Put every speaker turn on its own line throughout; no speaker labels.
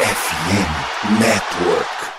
FM Network.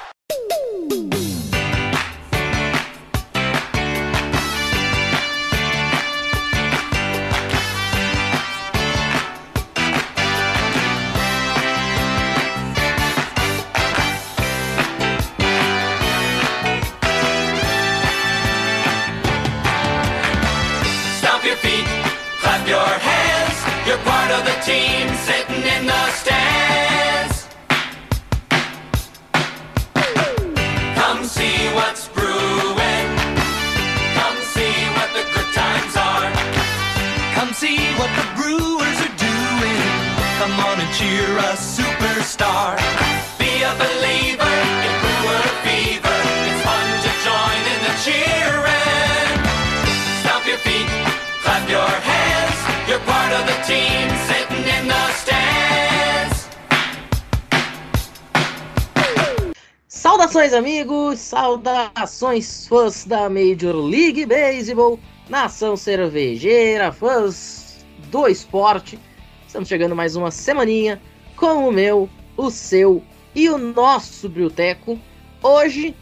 Saudações, fãs da Major League Baseball, nação cervejeira, fãs do esporte. Estamos chegando mais uma semaninha com o meu, o seu e o nosso Brioteco. Hoje,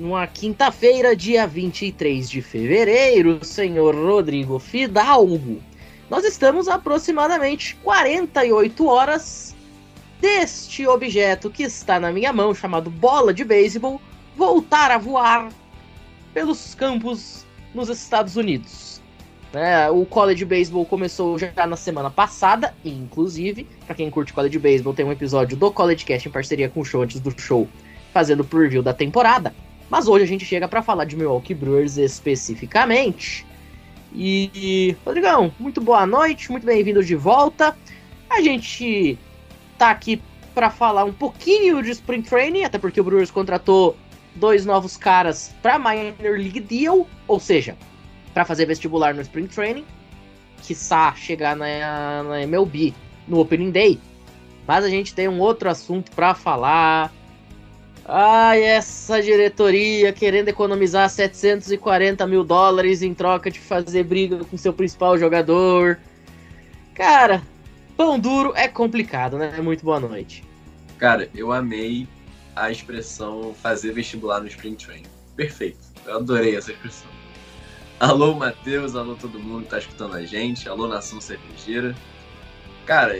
numa quinta-feira, dia 23 de fevereiro, senhor Rodrigo Fidalgo. Nós estamos aproximadamente 48 horas deste objeto que está na minha mão, chamado bola de beisebol, voltar a voar pelos campos nos Estados Unidos. Né, o college baseball começou já na semana passada, inclusive, para quem curte college baseball, tem um episódio do College Cast em parceria com o show antes do show, fazendo o preview da temporada. Mas hoje a gente chega para falar de Milwaukee Brewers especificamente. E, Rodrigão, muito boa noite, muito bem-vindo de volta. A gente tá aqui para falar um pouquinho de Spring Training, até porque o Brewers contratou dois novos caras para Minor League Deal, ou seja, para fazer vestibular no Spring Training, quiçá chegar na, na MLB no Opening Day. Mas a gente tem um outro assunto para falar. Ai, essa diretoria querendo economizar 740 mil dólares em troca de fazer briga com seu principal jogador. Cara, Pão duro é complicado, né? Muito boa noite.
Cara, eu amei a expressão fazer vestibular no Spring Training. Perfeito. Eu adorei essa expressão. Alô, Matheus. Alô, todo mundo que tá escutando a gente. Alô, Nação Cervejeira. Cara,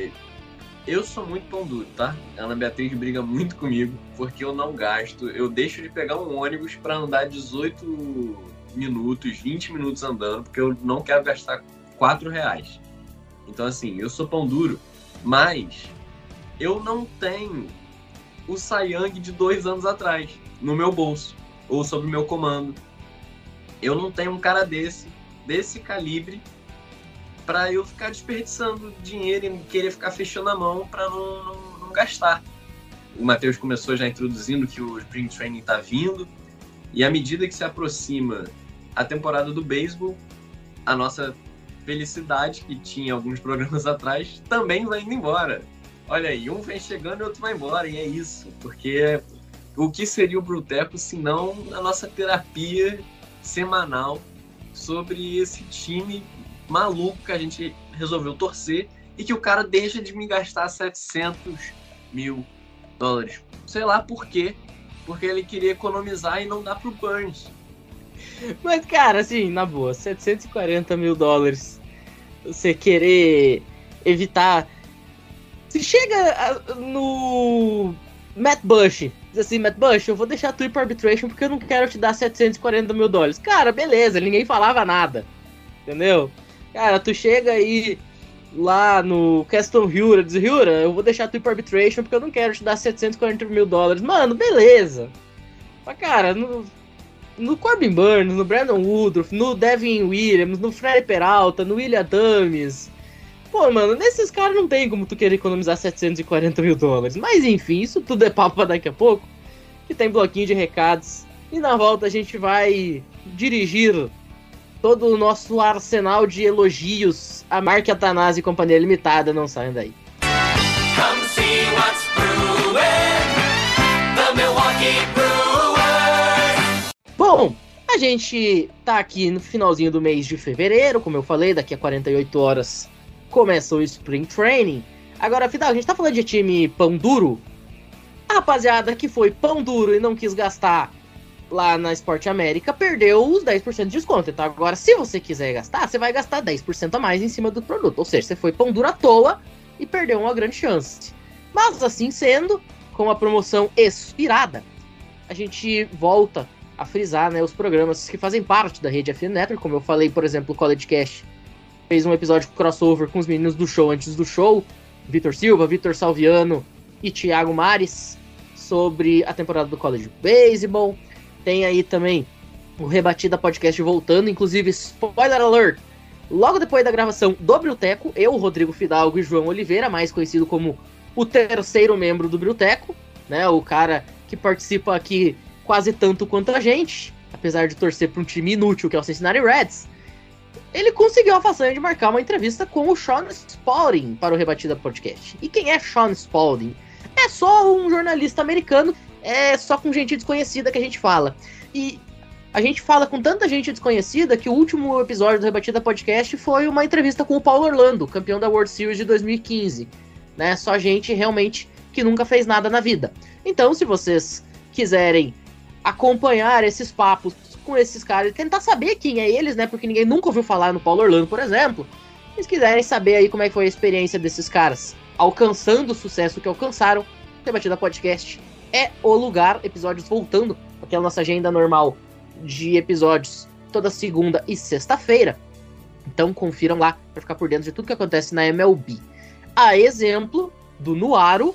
eu sou muito pão duro, tá? A Ana Beatriz briga muito comigo porque eu não gasto. Eu deixo de pegar um ônibus para andar 18 minutos, 20 minutos andando, porque eu não quero gastar 4 reais. Então, assim, eu sou pão duro, mas eu não tenho o Sayang de dois anos atrás no meu bolso ou sob meu comando. Eu não tenho um cara desse, desse calibre, para eu ficar desperdiçando dinheiro e querer ficar fechando a mão para não, não, não gastar. O Matheus começou já introduzindo que o Spring Training está vindo, e à medida que se aproxima a temporada do beisebol, a nossa felicidade que tinha alguns programas atrás também vai indo embora. Olha aí, um vem chegando e outro vai embora, e é isso, porque o que seria o Bruteco se não a nossa terapia semanal sobre esse time maluco que a gente resolveu torcer e que o cara deixa de me gastar 700 mil dólares. Sei lá por quê, porque ele queria economizar e não dá pro Burns.
Mas, cara, assim, na boa, 740 mil dólares. Você querer evitar. Se chega a- no Matt Bush, diz assim, Matt Bush, eu vou deixar tu ir pra arbitration porque eu não quero te dar 740 mil dólares. Cara, beleza, ninguém falava nada. Entendeu? Cara, tu chega aí lá no Caston Hura, diz, Hura, eu vou deixar tu ir pra arbitration porque eu não quero te dar 740 mil dólares. Mano, beleza. Mas, cara, no, no Corbin Burns, no Brandon Woodruff, no Devin Williams, no Freddy Peralta, no William Dames. Pô, mano, nesses caras não tem como tu querer economizar 740 mil dólares. Mas enfim, isso tudo é papo pra daqui a pouco. Que tem bloquinho de recados. E na volta a gente vai dirigir todo o nosso arsenal de elogios à marca Atanase e Companhia Limitada. Não saiam daí.
Come see what's brewing. The Milwaukee Brewers.
Bom, a gente tá aqui no finalzinho do mês de fevereiro, como eu falei, daqui a 48 horas começa o Spring Training. Agora, Fidal, a gente tá falando de time pão duro, rapaziada que foi pão duro e não quis gastar lá na Esporte América perdeu os 10% de desconto. Então agora, se você quiser gastar, você vai gastar 10% a mais em cima do produto. Ou seja, você foi pão duro à toa e perdeu uma grande chance. Mas assim sendo, com a promoção expirada, a gente volta a frisar né, os programas que fazem parte da rede FN Network, como eu falei, por exemplo, o College Cash fez um episódio crossover com os meninos do show antes do show, Vitor Silva, Vitor Salviano e Thiago Mares, sobre a temporada do College Baseball. Tem aí também o Rebatida Podcast voltando, inclusive, spoiler alert, logo depois da gravação do Brilteco, eu, Rodrigo Fidalgo e João Oliveira, mais conhecido como o terceiro membro do Brilteco, né, o cara que participa aqui quase tanto quanto a gente, apesar de torcer para um time inútil que é o Cincinnati Reds, ele conseguiu a façanha de marcar uma entrevista com o Sean Spalding para o Rebatida Podcast. E quem é Sean Spalding? É só um jornalista americano, é só com gente desconhecida que a gente fala. E a gente fala com tanta gente desconhecida que o último episódio do Rebatida Podcast foi uma entrevista com o Paulo Orlando, campeão da World Series de 2015. Né? Só gente realmente que nunca fez nada na vida. Então, se vocês quiserem acompanhar esses papos com esses caras e tentar saber quem é eles, né? Porque ninguém nunca ouviu falar no Paulo Orlando, por exemplo. Se quiserem saber aí como é que foi a experiência desses caras alcançando o sucesso que alcançaram, Debatida Podcast é o lugar. Episódios voltando, porque a nossa agenda normal de episódios toda segunda e sexta-feira. Então confiram lá para ficar por dentro de tudo que acontece na MLB. A exemplo do Nuaro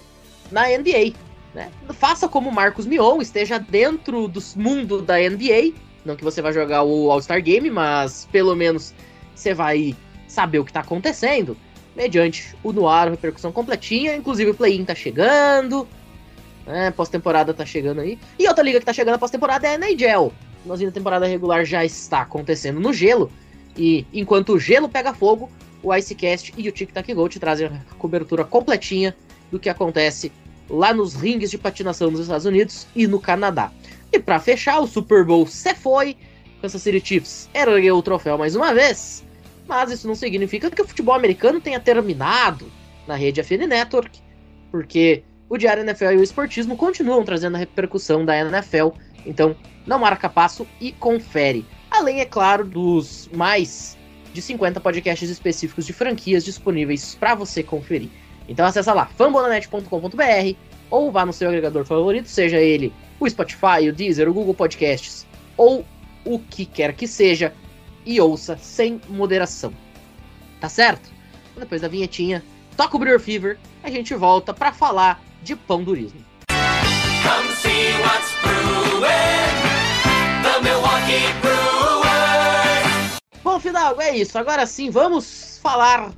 na NBA. Né? Faça como Marcos Mion, esteja dentro do mundo da NBA. Não que você vai jogar o All-Star Game, mas pelo menos você vai saber o que está acontecendo. Mediante o Noir, repercussão completinha. Inclusive o play-in tá chegando. Né? Pós-temporada tá chegando aí. E outra liga que tá chegando pós-temporada é a NHL. Nós da temporada regular já está acontecendo no gelo. E enquanto o gelo pega fogo, o Icecast e o Tic Tac Go te trazem a cobertura completinha do que acontece lá nos ringues de patinação nos Estados Unidos e no Canadá. E para fechar, o Super Bowl se foi. Kansas City Chiefs ergueu o troféu mais uma vez. Mas isso não significa que o futebol americano tenha terminado na rede FN Network, porque o Diário NFL e o Esportismo continuam trazendo a repercussão da NFL. Então, não marca passo e confere. Além, é claro, dos mais de 50 podcasts específicos de franquias disponíveis para você conferir. Então acessa lá, fambonanet.com.br ou vá no seu agregador favorito, seja ele o Spotify, o Deezer, o Google Podcasts ou o que quer que seja, e ouça sem moderação. Tá certo? Depois da vinhetinha, toca o Brewer Fever, a gente volta para falar de pão durismo.
Come see what's brewing. The Milwaukee Brewers.
Bom, Fidalgo, é isso. Agora sim, vamos falar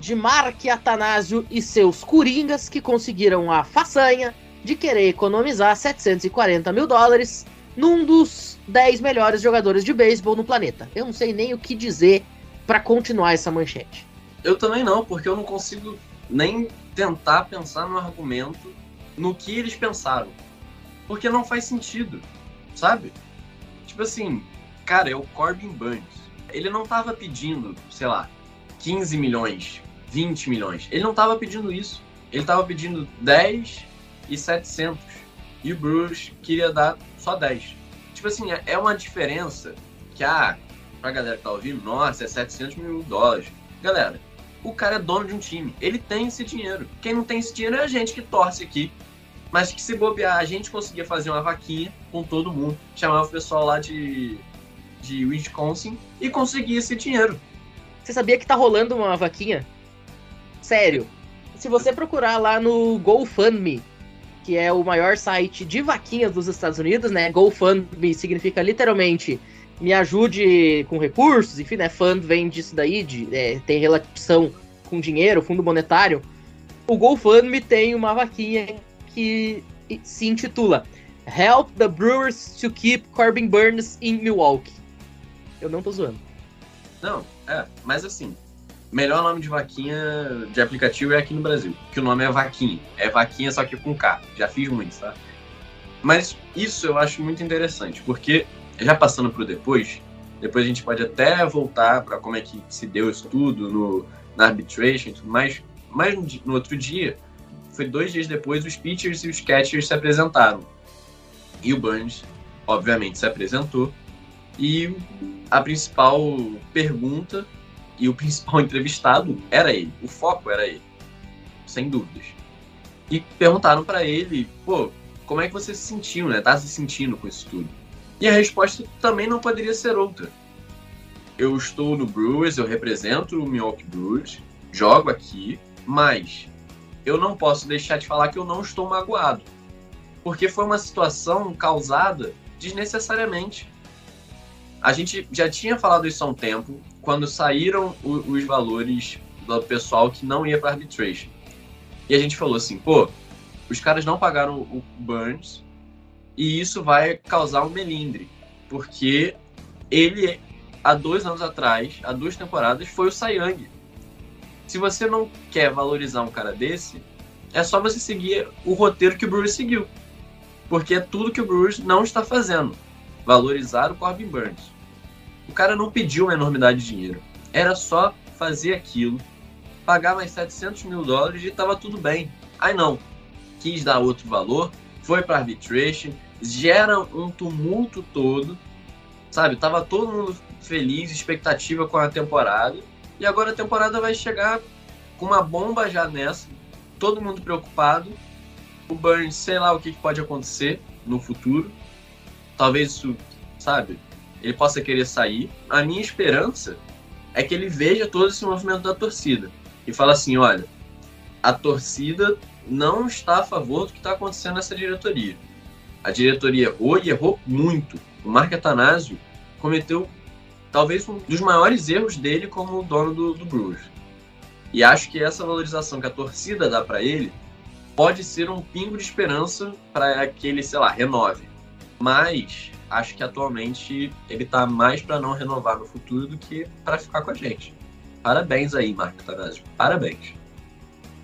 de Mark Atanásio e seus coringas que conseguiram a façanha de querer economizar 740 mil dólares num dos 10 melhores jogadores de beisebol no planeta. Eu não sei nem o que dizer para continuar essa manchete.
Eu também não, porque eu não consigo nem tentar pensar no argumento no que eles pensaram. Porque não faz sentido, sabe? Tipo assim, cara, é o Corbin Burns. Ele não tava pedindo, sei lá, 15 milhões 20 milhões. Ele não estava pedindo isso. Ele estava pedindo 10 e 700. E o Bruce queria dar só 10. Tipo assim, é- uma diferença que, ah, pra galera que tá ouvindo, nossa, é 700 mil dólares. Galera, o cara é dono de um time. Ele tem esse dinheiro. Quem não tem esse dinheiro é a gente que torce aqui. Mas que se bobear, a gente conseguia fazer uma vaquinha com todo mundo. Chamava o pessoal lá de, de Wisconsin e conseguia esse dinheiro.
Você sabia que tá rolando uma vaquinha? Sério. Se você procurar lá no GoFundMe, que é o maior site de vaquinhas dos Estados Unidos, né? GoFundMe significa literalmente me ajude com recursos, enfim, né? Fund vem disso daí, de, é, tem relação com dinheiro, fundo monetário. O GoFundMe tem uma vaquinha que se intitula Help the Brewers to Keep Corbin Burns in Milwaukee. Eu não tô zoando.
Não, é, mas assim, melhor nome de vaquinha de aplicativo é aqui no Brasil, que o nome é Vaquinha. É Vaquinha só que com K. Já fiz muitos, tá? Mas isso eu acho muito interessante, porque já passando pro depois, depois a gente pode até voltar para como é que se deu isso tudo no, na arbitration e tudo mais, mas no, outro dia foi dois dias depois, os pitchers e os catchers se apresentaram. E o Burns, obviamente, se apresentou. E a principal pergunta e o principal entrevistado era ele. O foco era ele. Sem dúvidas. E perguntaram para ele, pô, como é que você se sentiu, né? Tá se sentindo com isso tudo? E a resposta também não poderia ser outra. Eu estou no Brewers, eu represento o Milwaukee Brewers, jogo aqui, mas eu não posso deixar de falar que eu não estou magoado. Porque foi uma situação causada desnecessariamente. A gente já tinha falado isso há um tempo, quando saíram os valores do pessoal que não ia para arbitration. E a gente falou assim, pô, os caras não pagaram o Burns e isso vai causar um melindre, porque ele há dois anos atrás, há duas temporadas, foi o Sayang. Se você não quer valorizar um cara desse, é só você seguir o roteiro que o Brewers seguiu. Porque é tudo que o Brewers não está fazendo. Valorizar o Corbin Burns. O cara não pediu uma enormidade de dinheiro. Era só fazer aquilo, pagar mais 700 mil dólares e estava tudo bem. Aí não, quis dar outro valor, foi para arbitration, gera um tumulto todo, sabe? Tava todo mundo feliz, expectativa com a temporada, e agora a temporada vai chegar com uma bomba já nessa, todo mundo preocupado. O Burns, sei lá o que pode acontecer no futuro. Talvez isso, sabe, ele possa querer sair. A minha esperança é que ele veja todo esse movimento da torcida e fala assim, olha, a torcida não está a favor do que está acontecendo nessa diretoria. A diretoria errou e errou muito. O Mark Atanasio cometeu talvez um dos maiores erros dele como dono do, do Brewers. E acho que essa valorização que a torcida dá para ele pode ser um pingo de esperança para que ele, sei lá, renove. Mas acho que atualmente ele está mais para não renovar no futuro do que para ficar com a gente. Parabéns aí, Marco Atanasio. Parabéns.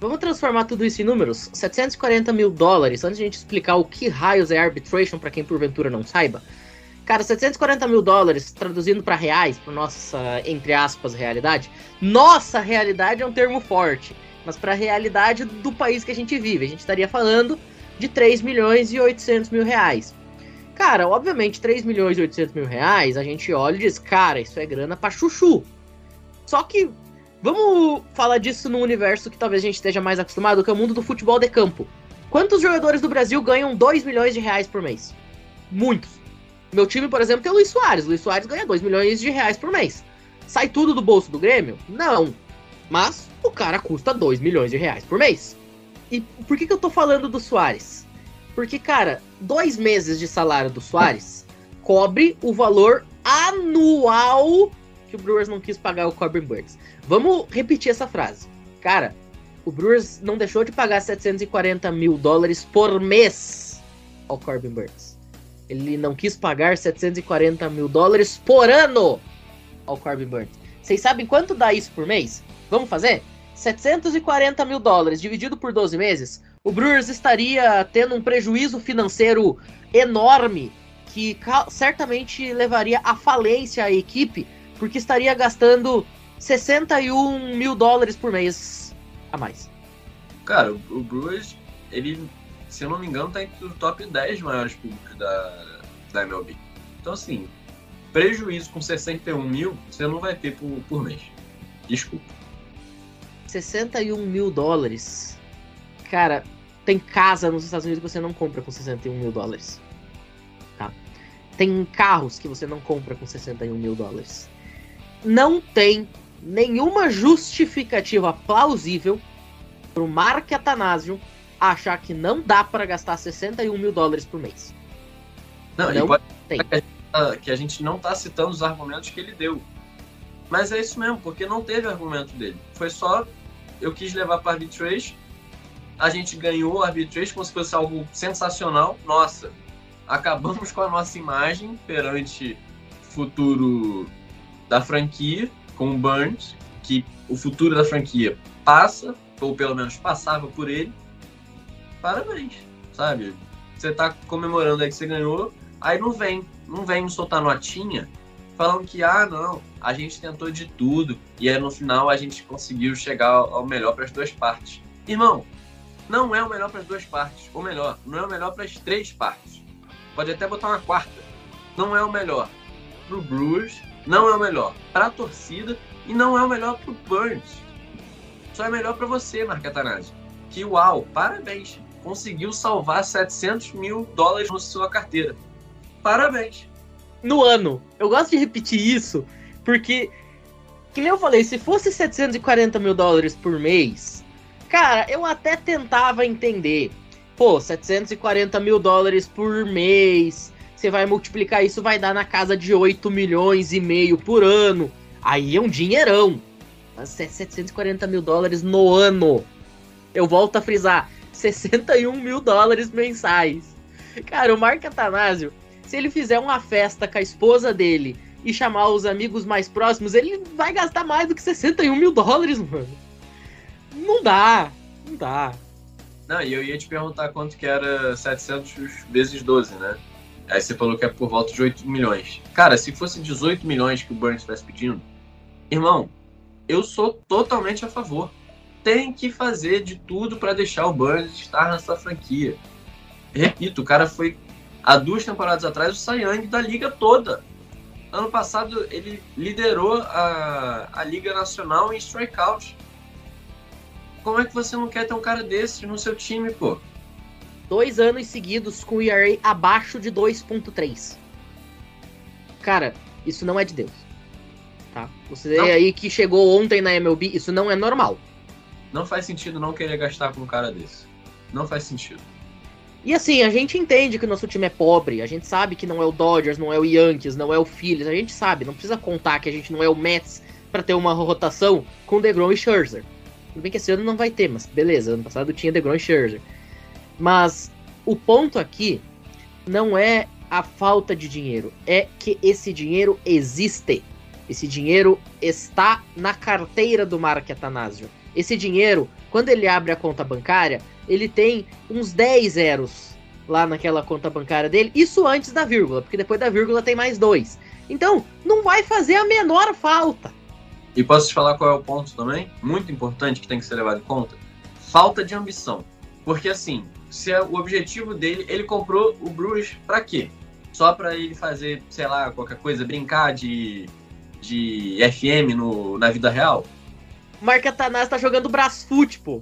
Vamos transformar tudo isso em números? 740 mil dólares, antes de a gente explicar o que raios é arbitration, para quem porventura não saiba. Cara, 740 mil dólares, traduzindo para reais, para nossa, entre aspas, realidade. Nossa realidade é um termo forte, mas para a realidade do país que a gente vive, a gente estaria falando de 3 milhões e 800 mil reais. Cara, obviamente, 3 milhões e 800 mil reais, a gente olha e diz, cara, isso é grana pra chuchu. Só que Vamos falar disso num universo que talvez a gente esteja mais acostumado, que é o mundo do futebol de campo. Quantos jogadores do Brasil ganham 2 milhões de reais por mês? Muitos. Meu time, por exemplo, tem o Luiz Soares. O Luiz Soares ganha 2 milhões de reais por mês. Sai tudo do bolso do Grêmio? Não. Mas o cara custa 2 milhões de reais por mês. E por que, que eu tô falando do Soares? Porque, cara, dois meses de salário do Soares cobre o valor anual que o Brewers não quis pagar o Corbin Burns. Vamos repetir essa frase. Cara, o Brewers não deixou de pagar 740 mil dólares por mês ao Corbin Burns. Ele não quis pagar 740 mil dólares por ano ao Corbin Burns. Vocês sabem quanto dá isso por mês? Vamos fazer? 740 mil dólares dividido por 12 meses, o Brewers estaria tendo um prejuízo financeiro enorme que certamente levaria à falência a equipe porque estaria gastando 61 mil dólares por mês a mais.
Cara, o Brewers, ele, se eu não me engano, tá entre os top 10 maiores públicos da, da MLB. Então, assim, prejuízo com 61 mil, você não vai ter por, por mês. Desculpa.
61 mil dólares. Cara, tem casa nos Estados Unidos que você não compra com 61 mil dólares. Tá? Tem carros que você não compra com 61 mil dólares não tem nenhuma justificativa plausível para o Mark Atanasio achar que não dá para gastar 61 mil dólares por mês.
Não, não pode tem. Tá, que a gente não está citando os argumentos que ele deu. Mas é isso mesmo, porque não teve argumento dele. Foi só eu quis levar para arbitration, a gente ganhou a arbitration como se fosse algo sensacional. Nossa, acabamos com a nossa imagem perante futuro da franquia com o Burns, que o futuro da franquia passa, ou pelo menos passava por ele. Parabéns, sabe? Você tá comemorando aí que você ganhou, aí não vem, não vem soltar notinha falando que, ah, não, a gente tentou de tudo e aí no final a gente conseguiu chegar ao melhor para as duas partes. Irmão, não é o melhor para as duas partes. Ou melhor, não é o melhor para as três partes. Pode até botar uma quarta. Não é o melhor para o Brewers, não é o melhor para a torcida e não é o melhor para o Burns. Só é melhor para você, Mark Atanasio. Que uau, parabéns. Conseguiu salvar 700 mil dólares na sua carteira. Parabéns.
No ano. Eu gosto de repetir isso, porque, que nem eu falei, se fosse 740 mil dólares por mês, cara, eu até tentava entender. Pô, 740 mil dólares por mês, você vai multiplicar isso, vai dar na casa de 8 milhões e meio por ano. Aí é um dinheirão. Mas é 740 mil dólares no ano. Eu volto a frisar: 61 mil dólares mensais. Cara, o Mark Atanásio, se ele fizer uma festa com a esposa dele e chamar os amigos mais próximos, ele vai gastar mais do que 61 mil dólares, mano. Não dá, não dá.
Não, e eu ia te perguntar quanto que era 700 vezes 12, né? Aí você falou que é por volta de 8 milhões. Cara, se fosse 18 milhões que o Burns estivesse pedindo, irmão, eu sou totalmente a favor. Tem que fazer de tudo para deixar o Burns estar na sua franquia. Repito, o cara foi há duas temporadas atrás o Young da liga toda. Ano passado ele liderou a, a Liga Nacional em strikeout. Como é que você não quer ter um cara desse no seu time, pô?
Dois anos seguidos com o ERA abaixo de 2.3. Cara, isso não é de Deus. Tá? Você
Não.
aí que chegou ontem na MLB, isso não é normal.
Não faz sentido não querer gastar com um cara desse. Não faz sentido.
E assim, a gente entende que o nosso time é pobre, a gente sabe que não é o Dodgers, não é o Yankees, não é o Phillies, a gente sabe, não precisa contar que a gente não é o Mets pra ter uma rotação com DeGrom e Scherzer. Tudo bem que esse ano não vai ter, mas beleza, ano passado tinha DeGrom e Scherzer. Mas o ponto aqui não é a falta de dinheiro, é que esse dinheiro existe. Esse dinheiro está na carteira do Mark Atanasio. Esse dinheiro, quando ele abre a conta bancária, ele tem uns 10 zeros lá naquela conta bancária dele. Isso antes da vírgula, porque depois da vírgula tem mais dois. Então, não vai fazer a menor falta.
E posso te falar qual é o ponto também? Muito importante que tem que ser levado em conta? Falta de ambição. Porque assim, se é o objetivo dele, ele comprou o Brewers pra quê? Só pra ele fazer, sei lá, qualquer coisa, brincar de, de FM no, na vida real?
O Mark Atanasio tá jogando Brasfoot, pô.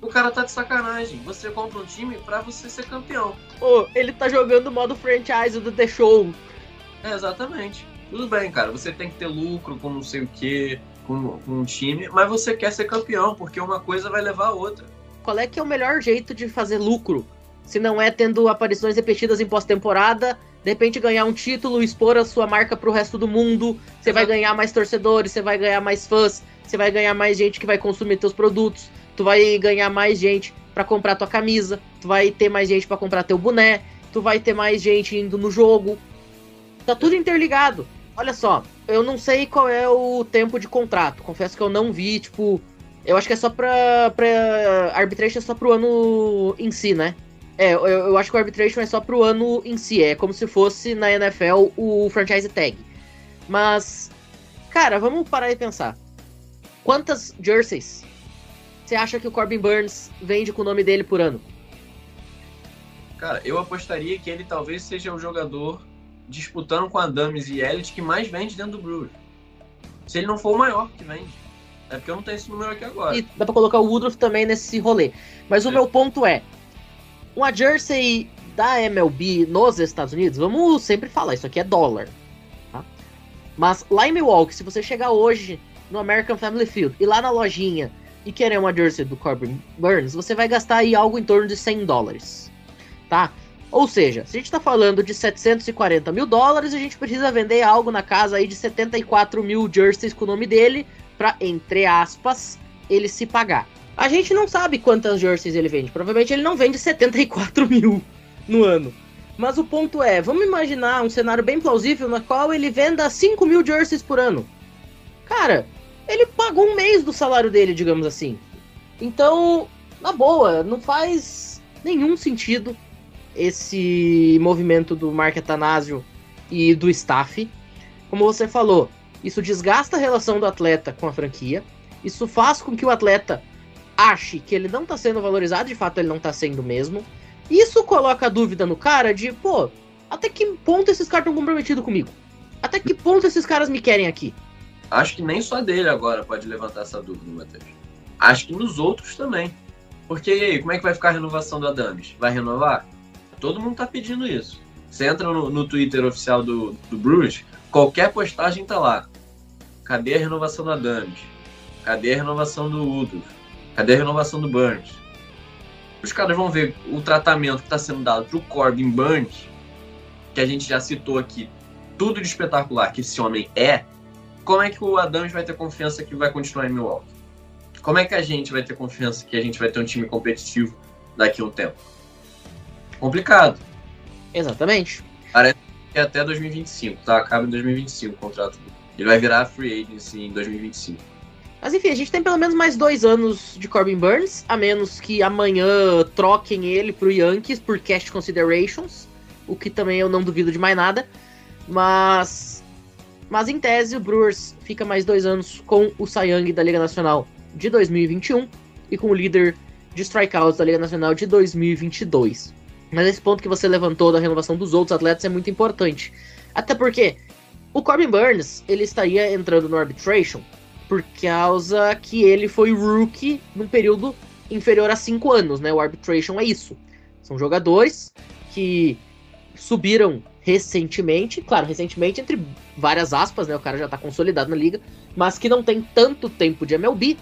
O cara tá de sacanagem. Você compra um time pra você ser campeão.
Ô, ele tá jogando o modo franchise do The Show.
É, exatamente. Tudo bem, cara. Você tem que ter lucro com não sei o que, com, com um time, mas você quer ser campeão, porque uma coisa vai levar a outra.
Qual é que é o melhor jeito de fazer lucro? Se não é tendo aparições repetidas em pós-temporada, de repente ganhar um título, expor a sua marca pro resto do mundo, você vai ganhar mais torcedores, você vai ganhar mais fãs, você vai ganhar mais gente que vai consumir teus produtos, tu vai ganhar mais gente pra comprar tua camisa, tu vai ter mais gente pra comprar teu boné, tu vai ter mais gente indo no jogo. Tá tudo interligado. Olha só, eu não sei qual é o tempo de contrato. Confesso que eu não vi, tipo, eu acho que é só pra. pra arbitration é só pro ano em si, né? É, eu, eu acho que o arbitration é só pro ano em si. É como se fosse na NFL o franchise tag. Mas, cara, vamos parar e pensar. Quantas jerseys você acha que o Corbin Burns vende com o nome dele por ano?
Cara, eu apostaria que ele talvez seja o jogador disputando com a Dames e Elliott que mais vende dentro do Brewers. Se ele não for o maior que vende. É porque eu não tenho esse número aqui agora.
E dá pra colocar o Woodruff também nesse rolê. Mas o
É.
meu ponto é: uma jersey da MLB nos Estados Unidos, vamos sempre falar, isso aqui é dólar. Tá? Mas lá em Milwaukee, se você chegar hoje no American Family Field e lá na lojinha e querer uma jersey do Corbin Burns, você vai gastar aí algo em torno de 100 dólares. Tá? Ou seja, se a gente tá falando de 740 mil dólares, a gente precisa vender algo na casa aí de 74 mil jerseys com o nome dele pra, entre aspas, ele se pagar. A gente não sabe quantas jerseys ele vende. Provavelmente ele não vende 74 mil no ano. Mas o ponto é, vamos imaginar um cenário bem plausível na qual ele venda 5 mil jerseys por ano. Cara, ele pagou um mês do salário dele, digamos assim. Então, na boa, não faz nenhum sentido esse movimento do Mark Atanasio e do staff. Como você falou, isso desgasta a relação do atleta com a franquia. Isso faz com que o atleta ache que ele não tá sendo valorizado, de fato ele não tá sendo mesmo. Isso coloca a dúvida no cara de, pô, até que ponto esses caras estão comprometidos comigo? Até que ponto esses caras me querem aqui?
Acho que nem só dele agora pode levantar essa dúvida, Matheus. Acho que nos outros também. Porque e aí, como é que vai ficar a renovação do Adams? Vai renovar? Todo mundo tá pedindo isso. Você entra no, no Twitter oficial do, do qualquer postagem tá lá. Cadê a renovação do Adams? Cadê a renovação do Udo? Cadê a renovação do Burns? Os caras vão ver o tratamento que está sendo dado pro Corbin Burns, que a gente já citou aqui, tudo de espetacular que esse homem é. Como é que o Adams vai ter confiança que vai continuar em Milwaukee? Como é que a gente vai ter confiança que a gente vai ter um time competitivo daqui a um tempo? Complicado.
Exatamente.
É até 2025, tá? Acaba em 2025 o contrato. Ele vai virar free agency em 2025.
Mas enfim, a gente tem pelo menos mais dois anos de Corbin Burns, a menos que amanhã troquem ele pro Yankees por cash considerations, o que também eu não duvido de mais nada. Mas, mas em tese, o Brewers fica mais dois anos com o Young da Liga Nacional de 2021 e com o líder de strikeouts da Liga Nacional de 2022. Mas esse ponto que você levantou da renovação dos outros atletas é muito importante. Até porque o Corbin Burns ele estaria entrando no arbitration por causa que ele foi rookie num período inferior a 5 anos, né? O arbitration é isso. São jogadores que subiram recentemente, claro, recentemente entre várias aspas, né? O cara já tá consolidado na liga, mas que não tem tanto tempo de MLB.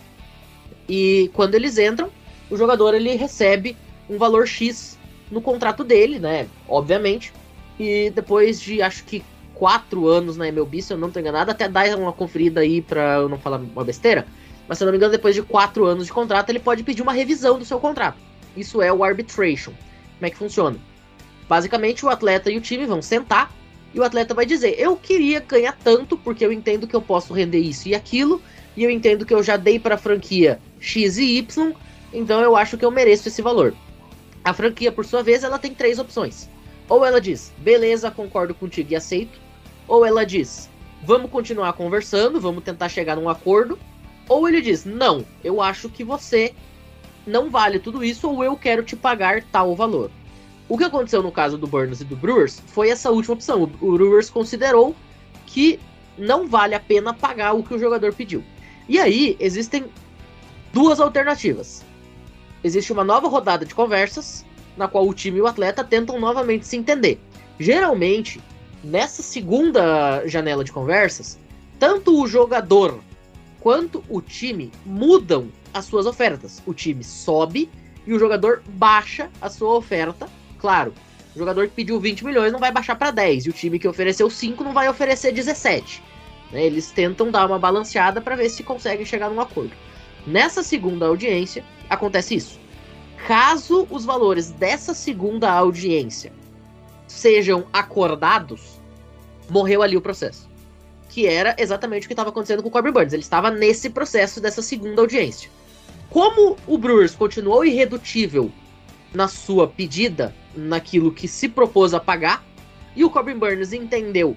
E quando eles entram, o jogador ele recebe um valor X no contrato dele, né? Obviamente. E depois de acho que quatro anos na MLB, se eu não tô enganado, até dar uma conferida aí pra eu não falar uma besteira. Mas se eu não me engano, depois de quatro anos de contrato, ele pode pedir uma revisão do seu contrato. Isso é o arbitration. Como é que funciona? Basicamente, o atleta e o time vão sentar e o atleta vai dizer: Eu queria ganhar tanto porque eu entendo que eu posso render isso e aquilo, e eu entendo que eu já dei para a franquia X e Y, então eu acho que eu mereço esse valor. A franquia, por sua vez, ela tem três opções. Ou ela diz: Beleza, concordo contigo e aceito ou ela diz, vamos continuar conversando, vamos tentar chegar num acordo, ou ele diz, não, eu acho que você não vale tudo isso, ou eu quero te pagar tal valor. O que aconteceu no caso do Burns e do Brewers foi essa última opção. O Brewers considerou que não vale a pena pagar o que o jogador pediu. E aí existem duas alternativas. Existe uma nova rodada de conversas, na qual o time e o atleta tentam novamente se entender. Geralmente, nessa segunda janela de conversas, tanto o jogador quanto o time mudam as suas ofertas. O time sobe e o jogador baixa a sua oferta. Claro, o jogador que pediu 20 milhões não vai baixar para 10 e o time que ofereceu 5 não vai oferecer 17. Né? Eles tentam dar uma balanceada para ver se conseguem chegar num acordo. Nessa segunda audiência, acontece isso. Caso os valores dessa segunda audiência sejam acordados, morreu ali o processo. Que era exatamente o que estava acontecendo com o Corbin Burns. Ele estava nesse processo dessa segunda audiência. Como o Brewers continuou irredutível na sua pedida, naquilo que se propôs a pagar, e o Corbin Burns entendeu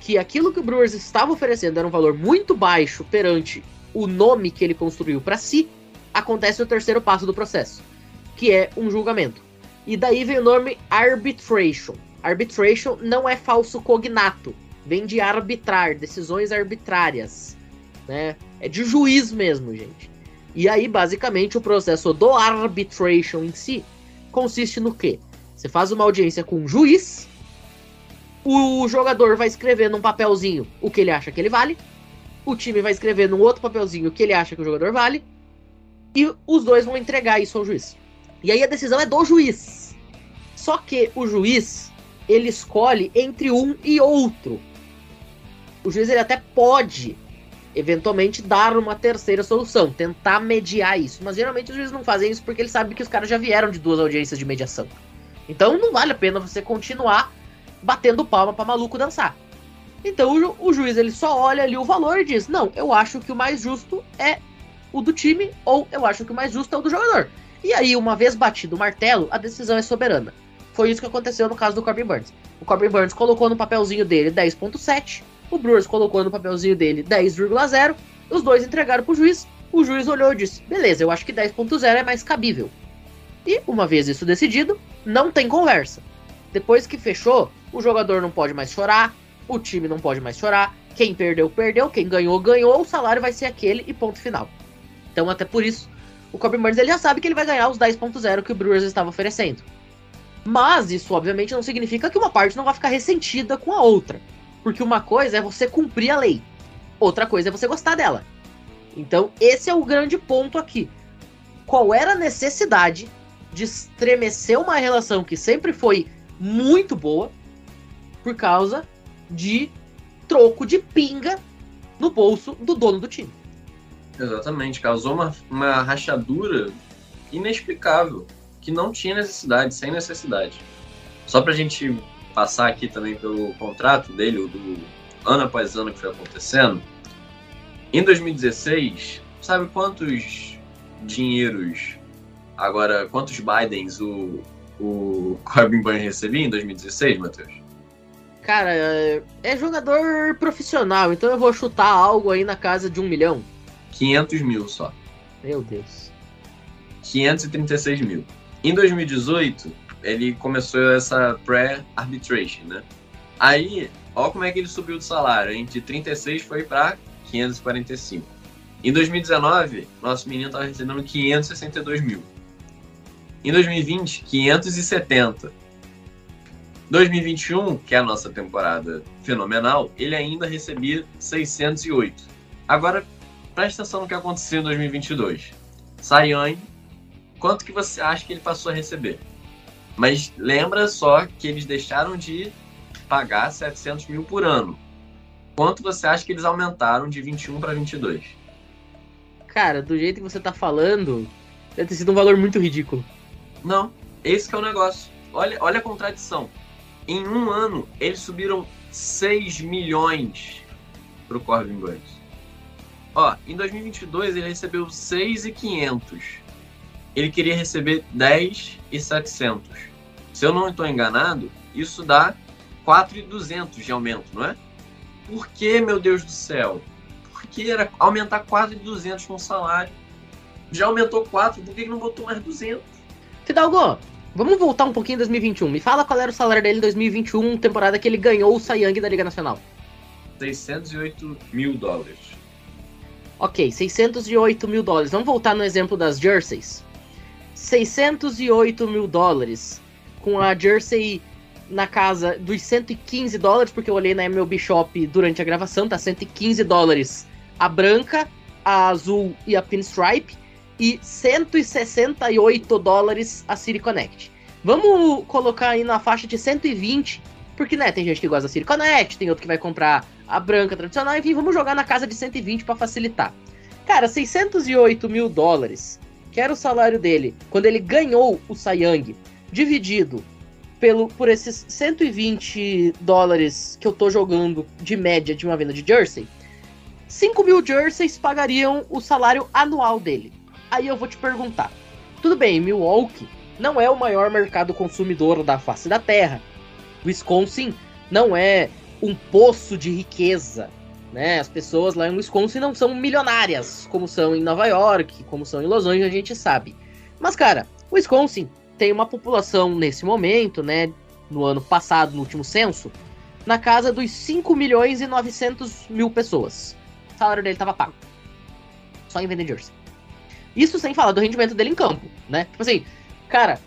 que aquilo que o Brewers estava oferecendo era um valor muito baixo perante o nome que ele construiu para si, acontece o terceiro passo do processo, que é um julgamento. E daí vem o nome arbitration. Arbitration não é falso cognato, vem de arbitrar, decisões arbitrárias, né? É de juiz mesmo, gente. E aí, basicamente, o processo do arbitration em si consiste no quê? Você faz uma audiência com um juiz, o jogador vai escrever num papelzinho o que ele acha que ele vale, o time vai escrever num outro papelzinho o que ele acha que o jogador vale, e os dois vão entregar isso ao juiz. E aí a decisão é do juiz. Só que o juiz ele escolhe entre um e outro. O juiz ele até pode eventualmente dar uma terceira solução, tentar mediar isso, mas geralmente os juízes não fazem isso porque eles sabem que os caras já vieram de duas audiências de mediação. Então não vale a pena você continuar batendo palma para maluco dançar. Então o, ju o, juiz ele só olha ali o valor e diz: "Não, eu acho que o mais justo é o do time ou eu acho que o mais justo é o do jogador". E aí, uma vez batido o martelo, a decisão é soberana. Foi isso que aconteceu no caso do Corbin Burns. O Corbin Burns colocou no papelzinho dele 10.7, o Brewers colocou no papelzinho dele 10,0, os dois entregaram pro juiz o juiz olhou e disse: beleza, eu acho que 10.0 é mais cabível. E, uma vez isso decidido, não tem conversa. Depois que fechou, o jogador não pode mais chorar, o time não pode mais chorar, quem perdeu, perdeu, quem ganhou, ganhou, o salário vai ser aquele e ponto final. Então, até por isso, o Corbin Burns ele já sabe que ele vai ganhar os 10.0 que o Brewers estava oferecendo. Mas isso, obviamente, não significa que uma parte não vai ficar ressentida com a outra. Porque uma coisa é você cumprir a lei, outra coisa é você gostar dela. Então, esse é o grande ponto aqui. Qual era a necessidade de estremecer uma relação que sempre foi muito boa por causa de troco de pinga no bolso do dono do time?
Exatamente, causou uma, uma rachadura inexplicável, que não tinha necessidade, sem necessidade. Só pra gente passar aqui também pelo contrato dele, do ano após ano que foi acontecendo, em 2016, sabe quantos dinheiros, agora, quantos Bidens o, o Corbin Burns recebia em 2016, Matheus?
Cara, é jogador profissional, então eu vou chutar algo aí na casa de um milhão.
500 mil só.
Meu Deus.
536 mil. Em 2018, ele começou essa pré-arbitration, né? Aí, ó como é que ele subiu de salário, hein? De 36 foi para 545. Em 2019, nosso menino estava recebendo 562 mil. Em 2020, 570. 2021, que é a nossa temporada fenomenal, ele ainda recebia 608. Agora, presta atenção no que aconteceu em 2022. Sayang, quanto que você acha que ele passou a receber? Mas lembra só que eles deixaram de pagar 700 mil por ano. Quanto você acha que eles aumentaram de 21 para 22?
Cara, do jeito que você tá falando, deve ter sido um valor muito ridículo.
Não, esse que é o negócio. Olha, olha a contradição. Em um ano, eles subiram 6 milhões pro Corbin Burns. Ó, em 2022 ele recebeu 6,500. Ele queria receber 10,700. Se eu não estou enganado, isso dá 4,200 de aumento, não é? Por que, meu Deus do céu? Por que era aumentar 4,200 com salário? Já aumentou 4, por que não botou mais 200?
Fidalgo, vamos voltar um pouquinho em 2021. Me fala qual era o salário dele em 2021, temporada que ele ganhou o Sayang da Liga Nacional.
608 mil dólares.
Ok, 608 mil dólares. Vamos voltar no exemplo das jerseys. 608 mil dólares. Com a jersey na casa dos 115 dólares, porque eu olhei na MLB Shop durante a gravação, tá 115 dólares a branca, a azul e a pinstripe, e 168 dólares a City Connect. Vamos colocar aí na faixa de 120, porque né, tem gente que gosta da City Connect, tem outro que vai comprar a branca tradicional, enfim, vamos jogar na casa de 120 para facilitar. Cara, 608 mil dólares, que era o salário dele quando ele ganhou o Sayang, dividido pelo, por esses 120 dólares que eu tô jogando de média de uma venda de jersey, 5 mil jerseys pagariam o salário anual dele. Aí eu vou te perguntar: tudo bem, Milwaukee não é o maior mercado consumidor da face da terra. Wisconsin não é um poço de riqueza. Né? As pessoas lá em Wisconsin não são milionárias, como são em Nova York, como são em Los Angeles, a gente sabe. Mas, cara, Wisconsin tem uma população nesse momento, né? No ano passado, no último censo, na casa dos 5 milhões e 900 mil pessoas. O salário dele tava pago. Só em vender jersey. Isso sem falar do rendimento dele em campo, né? Tipo assim, cara,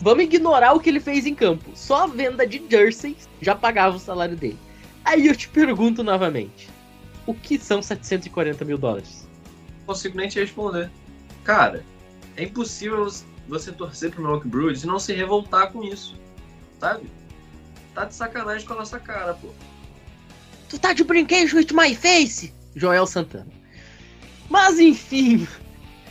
vamos ignorar o que ele fez em campo. Só a venda de jerseys já pagava o salário dele. Aí eu te pergunto novamente: o que são 740 mil dólares?
Não consigo nem te responder. Cara, é impossível você torcer pro Milwaukee Brewers e não se revoltar com isso, sabe? Tá de sacanagem com a nossa cara, pô.
Tu tá de brinquedo with my face? Joel Santana. Mas enfim,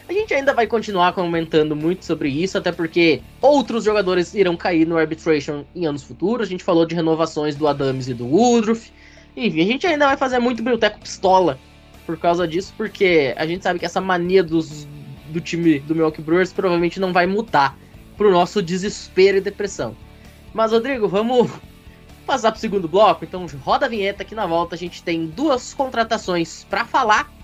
a gente ainda vai continuar comentando muito sobre isso, até porque outros jogadores irão cair no arbitration em anos futuros. A gente falou de renovações do Adams e do Woodruff. Enfim, a gente ainda vai fazer muito biblioteco pistola por causa disso, porque a gente sabe que essa mania dos, do time do Milwaukee Brewers provavelmente não vai mudar pro nosso desespero e depressão. Mas, Rodrigo, vamos passar pro segundo bloco. Então, roda a vinheta aqui na volta. A gente tem duas contratações para falar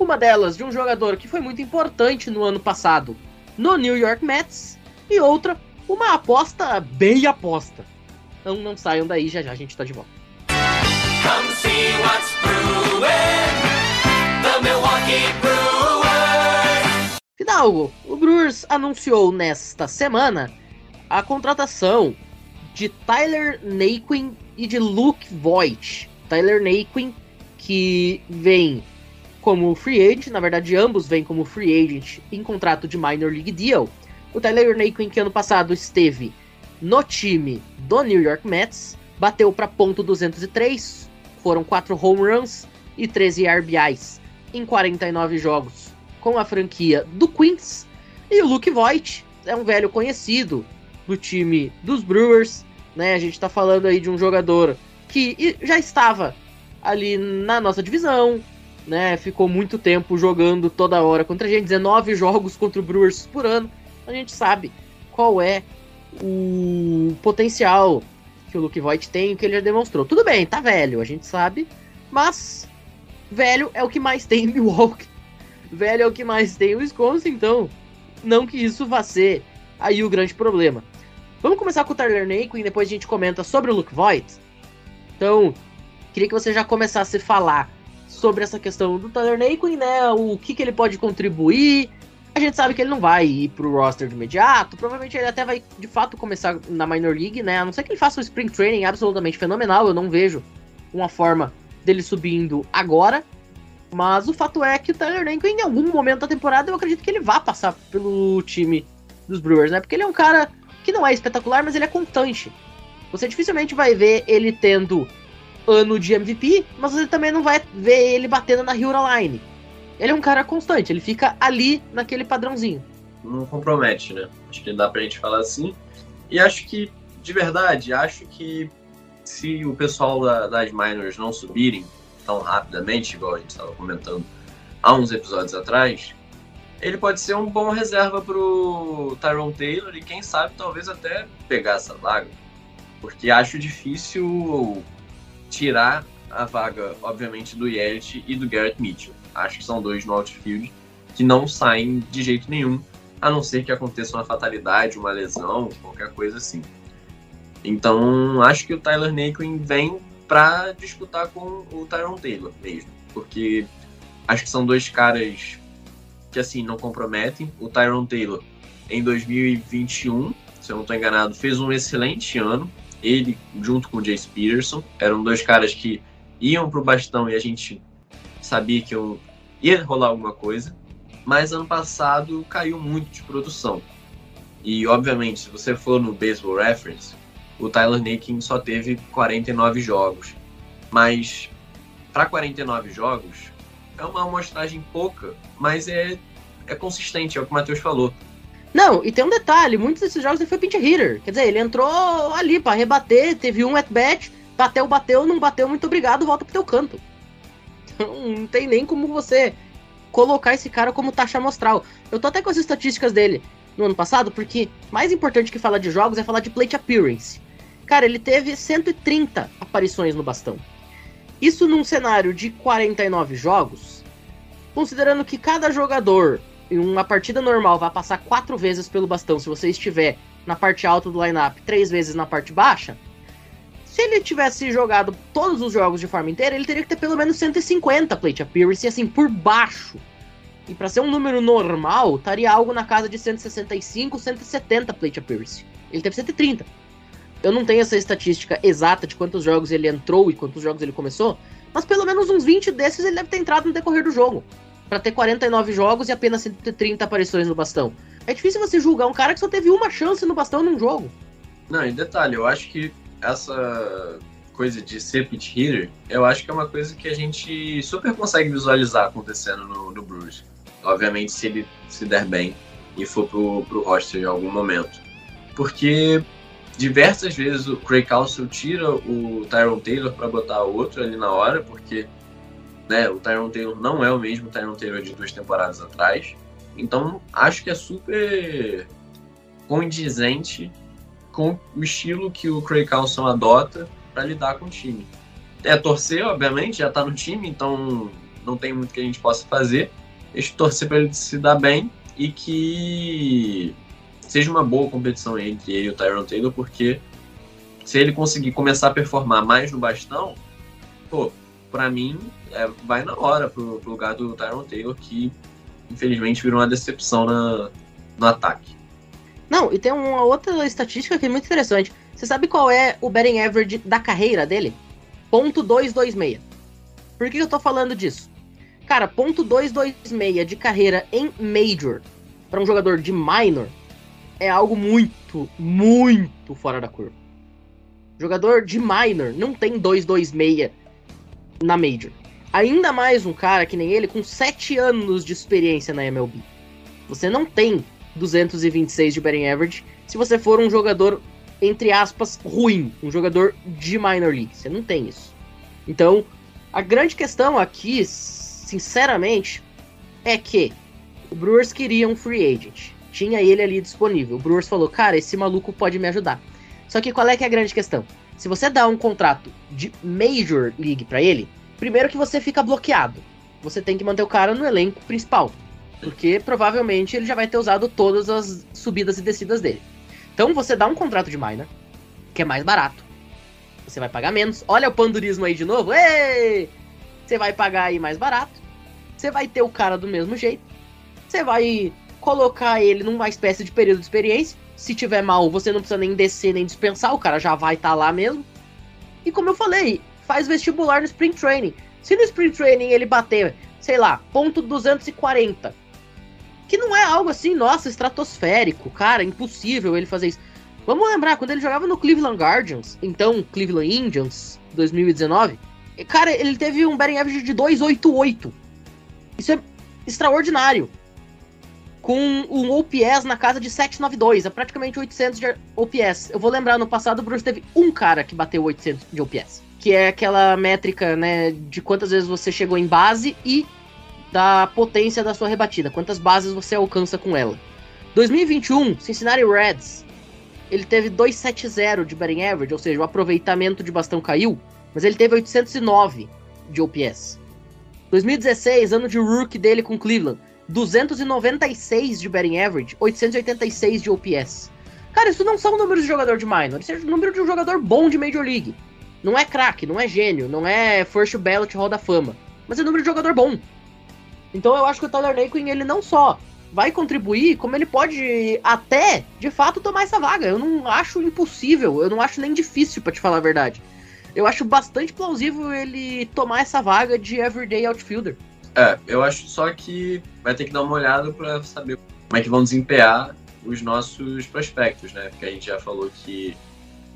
Uma delas de um jogador que foi muito importante no ano passado no New York Mets. E outra, uma aposta bem aposta. Então não saiam daí, já já a gente tá de volta.
Come see what's brewing. The Milwaukee Brewers.
Fidalgo, o Brewers anunciou nesta semana a contratação de Tyler Naquin e de Luke Voigt. Tyler Naquin, que vem como free agent, na verdade ambos vêm como free agent em contrato de minor league deal. O Tyler Naquin, que ano passado esteve no time do New York Mets, bateu para ponto 203, foram 4 home runs e 13 RBIs em 49 jogos com a franquia do Queens. E o Luke Voigt é um velho conhecido do time dos Brewers, né? A gente tá falando aí de um jogador que já estava ali na nossa divisão, né? Ficou muito tempo jogando toda hora contra a gente, 19 jogos contra o Brewers por ano. A gente sabe qual é o potencial que o Luke Voigt tem, que ele já demonstrou. Tudo bem, tá velho, a gente sabe, mas velho é o que mais tem em Milwaukee. Velho é o que mais tem em Wisconsin, então não que isso vá ser aí o grande problema. Vamos começar com o Tyler e depois a gente comenta sobre o Luke Voigt. Então, queria que você já começasse a falar sobre essa questão do Tyler Naquin, né? O que, que ele pode contribuir. A gente sabe que ele não vai ir pro roster de imediato. Provavelmente ele até vai de fato começar na Minor League, né? A não ser que ele faça um Spring Training absolutamente fenomenal. Eu não vejo uma forma dele subindo agora. Mas o fato é que o Tyler Naquin, em algum momento da temporada, eu acredito que ele vá passar pelo time dos Brewers, né? Porque ele é um cara que não é espetacular, mas ele é constante. Você dificilmente vai ver ele tendo ano de MVP, mas você também não vai ver ele batendo na Hura Line. Ele é um cara constante, ele fica ali naquele padrãozinho.
Não compromete, né? Acho que dá pra gente falar assim. E acho que, de verdade, acho que se o pessoal da, das minors não subirem tão rapidamente, igual a gente estava comentando há uns episódios atrás, ele pode ser um bom reserva pro Tyrone Taylor e quem sabe talvez até pegar essa vaga. Porque acho difícil tirar a vaga, obviamente, do Yelich e do Garrett Mitchell. Acho que são dois no outfield que não saem de jeito nenhum, a não ser que aconteça uma fatalidade, uma lesão, qualquer coisa assim. Então, acho que o Tyler Naquin vem para disputar com o Tyron Taylor mesmo, porque acho que são dois caras que assim não comprometem. O Tyron Taylor em 2021, se eu não estou enganado, fez um excelente ano, ele junto com o Jace Peterson, eram dois caras que iam pro bastão e a gente sabia que ia rolar alguma coisa, mas ano passado caiu muito de produção. E obviamente, se você for no Baseball Reference, o Tyler Naquin só teve 49 jogos. Mas para 49 jogos é uma amostragem pouca, mas é, é consistente, é o que o Matheus falou.
Não, e tem um detalhe, muitos desses jogos ele foi pinch hitter. Quer dizer, ele entrou ali para rebater, teve um at-bat, bateu, bateu, não bateu, muito obrigado, volta pro teu canto. Então, não tem nem como você colocar esse cara como taxa amostral. Eu tô até com as estatísticas dele no ano passado, porque mais importante que falar de jogos é falar de plate appearance. Cara, ele teve 130 aparições no bastão. Isso num cenário de 49 jogos, considerando que cada jogador em uma partida normal vai passar quatro vezes pelo bastão se você estiver na parte alta do lineup, três vezes na parte baixa. Se ele tivesse jogado todos os jogos de forma inteira, ele teria que ter pelo menos 150 plate appearance, assim, por baixo. E para ser um número normal, estaria algo na casa de 165, 170 plate appearance. Ele teve 130. Eu não tenho essa estatística exata de quantos jogos ele entrou e quantos jogos ele começou, mas pelo menos uns 20 desses ele deve ter entrado no decorrer do jogo para ter 49 jogos e apenas 130 aparições no bastão. É difícil você julgar um cara que só teve uma chance no bastão num jogo.
Não, e detalhe, eu acho que essa coisa de ser pitch hitter, eu acho que é uma coisa que a gente super consegue visualizar acontecendo no, no Brewers. Obviamente, se ele se der bem e for pro, pro roster em algum momento. Porque diversas vezes o Craig Council tira o Tyron Taylor para botar outro ali na hora, porque né? O Tyron Taylor não é o mesmo Tyron Taylor de duas temporadas atrás. Então, acho que é super condizente com o estilo que o Craig Carlson adota para lidar com o time. É torcer, obviamente, já tá no time, então não tem muito que a gente possa fazer. Deixa torcer para ele se dar bem e que seja uma boa competição entre ele e o Tyron Taylor, porque se ele conseguir começar a performar mais no bastão, pô, pra mim, é, vai na hora pro, pro lugar do Tyron Taylor, que infelizmente virou uma decepção na, no ataque.
Não, e tem uma outra estatística que é muito interessante. Você sabe qual é o betting average da carreira dele? Ponto .226. Por que eu tô falando disso? Cara, ponto .226 de carreira em Major para um jogador de minor é algo muito, muito fora da curva. Jogador de minor não tem 226 na Major. Ainda mais um cara que nem ele com 7 anos de experiência na MLB. Você não tem 226 de batting average se você for um jogador, entre aspas, ruim. Um jogador de minor league. Você não tem isso. Então, a grande questão aqui, sinceramente, é que o Brewers queria um free agent. Tinha ele ali disponível. O Brewers falou, cara, esse maluco pode me ajudar. Só que qual é que é a grande questão? Se você dá um contrato de Major League para ele, primeiro que você fica bloqueado. Você tem que manter o cara no elenco principal. Porque provavelmente ele já vai ter usado todas as subidas e descidas dele. Então você dá um contrato de minor, que é mais barato. Você vai pagar menos. Olha o pandurismo aí de novo. Ei! Você vai pagar aí mais barato. Você vai ter o cara do mesmo jeito. Você vai colocar ele numa espécie de período de experiência. Se tiver mal, você não precisa nem descer nem dispensar, o cara já vai estar tá lá mesmo. E como eu falei, faz vestibular no Spring Training. Se no Spring Training ele bater, sei lá, ponto 240, que não é algo assim, nossa, estratosférico, cara, impossível ele fazer isso. Vamos lembrar, quando ele jogava no Cleveland Guardians, então Cleveland Indians, 2019, cara, ele teve um batting average de 288. Isso é extraordinário. Com um OPS na casa de 792, é praticamente 800 de OPS. Eu vou lembrar, no passado o Bruce teve um cara que bateu 800 de OPS. Que é aquela métrica, né, de quantas vezes você chegou em base e da potência da sua rebatida, quantas bases você alcança com ela. 2021, Cincinnati Reds, ele teve 270 de batting average, ou seja, o aproveitamento de bastão caiu, mas ele teve 809 de OPS. 2016, ano de rookie dele com Cleveland, 296 de batting average, 886 de OPS. Cara, isso não são números de jogador de minor, isso é número de um jogador bom de Major League. Não é craque, não é gênio, não é first ballot Hall da Fama, mas é número de jogador bom. Então eu acho que o Tyler Naquin, ele não só vai contribuir, como ele pode até, de fato, tomar essa vaga. Eu não acho impossível, eu não acho nem difícil, para te falar a verdade. Eu acho bastante plausível ele tomar essa vaga de everyday outfielder.
É, eu acho só que vai ter que dar uma olhada para saber como é que vão desempenhar os nossos prospectos, né? Porque a gente já falou que,